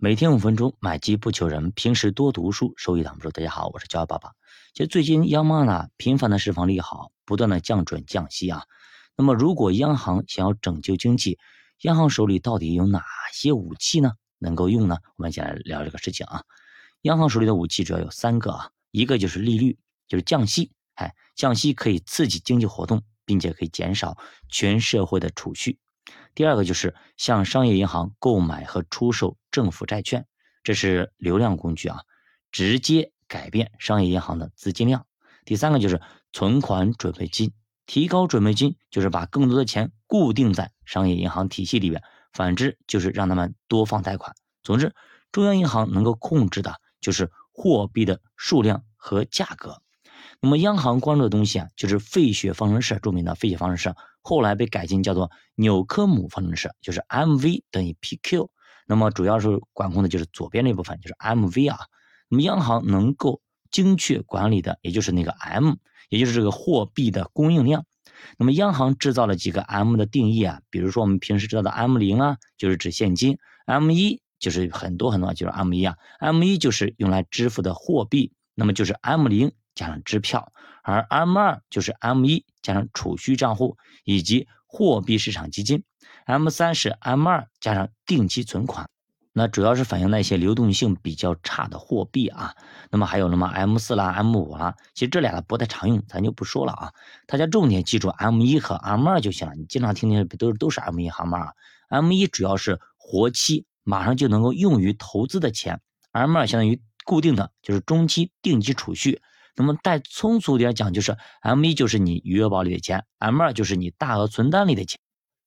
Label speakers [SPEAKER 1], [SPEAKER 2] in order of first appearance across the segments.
[SPEAKER 1] 每天五分钟，买基不求人。平时多读书，收益挡不住。大家好，我是教爸爸。其实最近央妈呢频繁的释放利好，不断的降准降息啊。那么如果央行想要拯救经济，央行手里到底有哪些武器呢？能够用呢？我们先来聊这个事情啊。央行手里的武器主要有三个啊，一个就是利率，就是降息。哎，降息可以刺激经济活动，并且可以减少全社会的储蓄。第二个就是向商业银行购买和出售政府债券，这是流量工具啊，直接改变商业银行的资金量。第三个就是存款准备金，提高准备金就是把更多的钱固定在商业银行体系里边，反之就是让他们多放贷款。总之，中央银行能够控制的就是货币的数量和价格。那么央行关注的东西啊，就是费雪方程式，著名的费雪方程式。后来被改进叫做纽科姆方程式，就是 mv 等于 pq。那么主要是管控的就是左边那部分，就是 mv 啊。那么央行能够精确管理的，也就是那个 m，也就是这个货币的供应量。那么央行制造了几个 m 的定义啊，比如说我们平时知道的 m 零啊，就是指现金；m 一就是很多很多，就是 m 一啊；m 一就是用来支付的货币，那么就是 m 零。加上支票，而 M 二就是 M 一加上储蓄账户以及货币市场基金，M 三是 M 二加上定期存款，那主要是反映那些流动性比较差的货币啊。那么还有那么 M 四啦、M 五啦，其实这俩的不太常用，咱就不说了啊。大家重点记住 M 一和 M 二就行了，你经常听听都都是 M 一、M 二。M 一主要是活期，马上就能够用于投资的钱；M 二相当于固定的，就是中期定期储蓄。那么再通俗点讲，就是 M 一就是你余额宝里的钱，M 二就是你大额存单里的钱。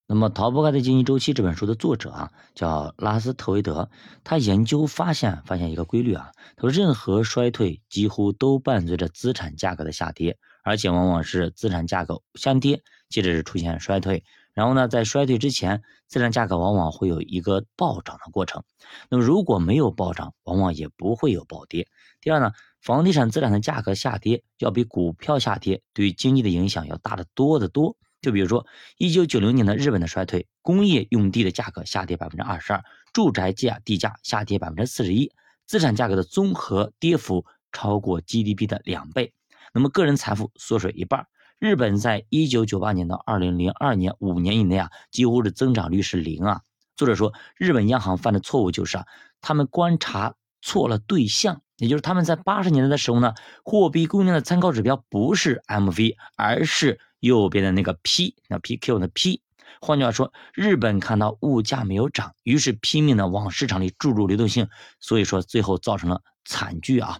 [SPEAKER 1] 那么《逃不开的经济周期》这本书的作者啊，叫拉斯特维德，他研究发现发现一个规律啊，他说任何衰退几乎都伴随着资产价格的下跌，而且往往是资产价格先跌，接着是出现衰退，然后呢，在衰退之前，资产价格往往会有一个暴涨的过程。那么如果没有暴涨，往往也不会有暴跌。第二呢？房地产资产的价格下跌，要比股票下跌对于经济的影响要大得多得多。就比如说，一九九零年的日本的衰退，工业用地的价格下跌百分之二十二，住宅价地价下跌百分之四十一，资产价格的综合跌幅超过 GDP 的两倍，那么个人财富缩水一半。日本在一九九八年到二零零二年五年以内啊，几乎是增长率是零啊。作者说，日本央行犯的错误就是啊，他们观察错了对象。也就是他们在八十年代的时候呢，货币供应量的参考指标不是 MV，而是右边的那个 P，那 PQ 的 P。换句话说，日本看到物价没有涨，于是拼命的往市场里注入流动性，所以说最后造成了惨剧啊。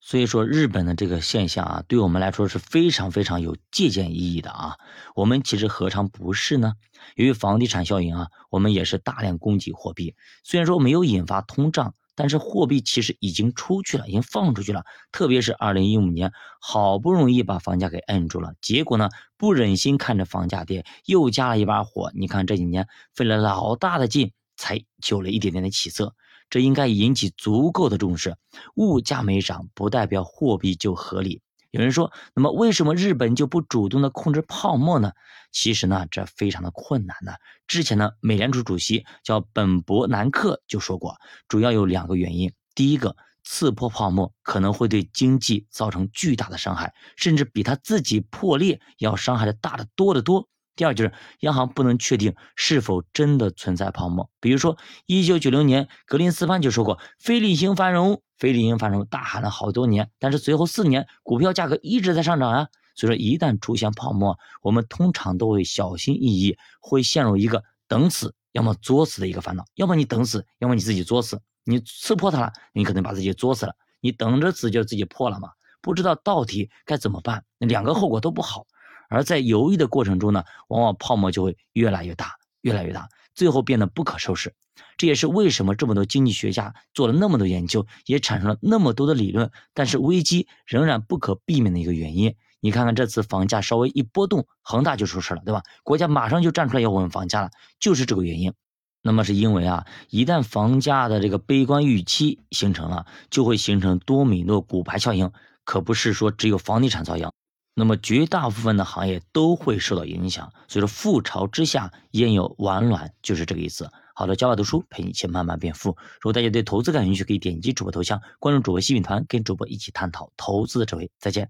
[SPEAKER 1] 所以说日本的这个现象啊，对我们来说是非常非常有借鉴意义的啊。我们其实何尝不是呢？由于房地产效应啊，我们也是大量供给货币，虽然说没有引发通胀。但是货币其实已经出去了，已经放出去了。特别是二零一五年，好不容易把房价给摁住了，结果呢，不忍心看着房价跌，又加了一把火。你看这几年费了老大的劲，才有了一点点的起色，这应该引起足够的重视。物价没涨，不代表货币就合理。有人说，那么为什么日本就不主动的控制泡沫呢？其实呢，这非常的困难呢。之前呢，美联储主席叫本伯南克就说过，主要有两个原因。第一个，刺破泡沫可能会对经济造成巨大的伤害，甚至比他自己破裂要伤害的大得多得多。第二就是央行不能确定是否真的存在泡沫。比如说，一九九零年格林斯潘就说过，非理性繁荣。非理性繁荣大喊了好多年，但是随后四年股票价格一直在上涨啊。所以说，一旦出现泡沫，我们通常都会小心翼翼，会陷入一个等死要么作死的一个烦恼。要么你等死，要么你自己作死。你刺破它了，你可能把自己作死了；你等着死就自己破了嘛。不知道到底该怎么办，两个后果都不好。而在犹豫的过程中呢，往往泡沫就会越来越大，越来越大，最后变得不可收拾。这也是为什么这么多经济学家做了那么多研究，也产生了那么多的理论，但是危机仍然不可避免的一个原因。你看看这次房价稍微一波动，恒大就出事了，对吧？国家马上就站出来要稳房价了，就是这个原因。那么是因为啊，一旦房价的这个悲观预期形成了，就会形成多米诺骨牌效应，可不是说只有房地产遭殃，那么绝大部分的行业都会受到影响。所以说，覆巢之下焉有完卵，就是这个意思。好的，教法读书陪你一起慢慢变富。如果大家对投资感兴趣，可以点击主播头像，关注主播西品团，跟主播一起探讨投资的智慧。再见。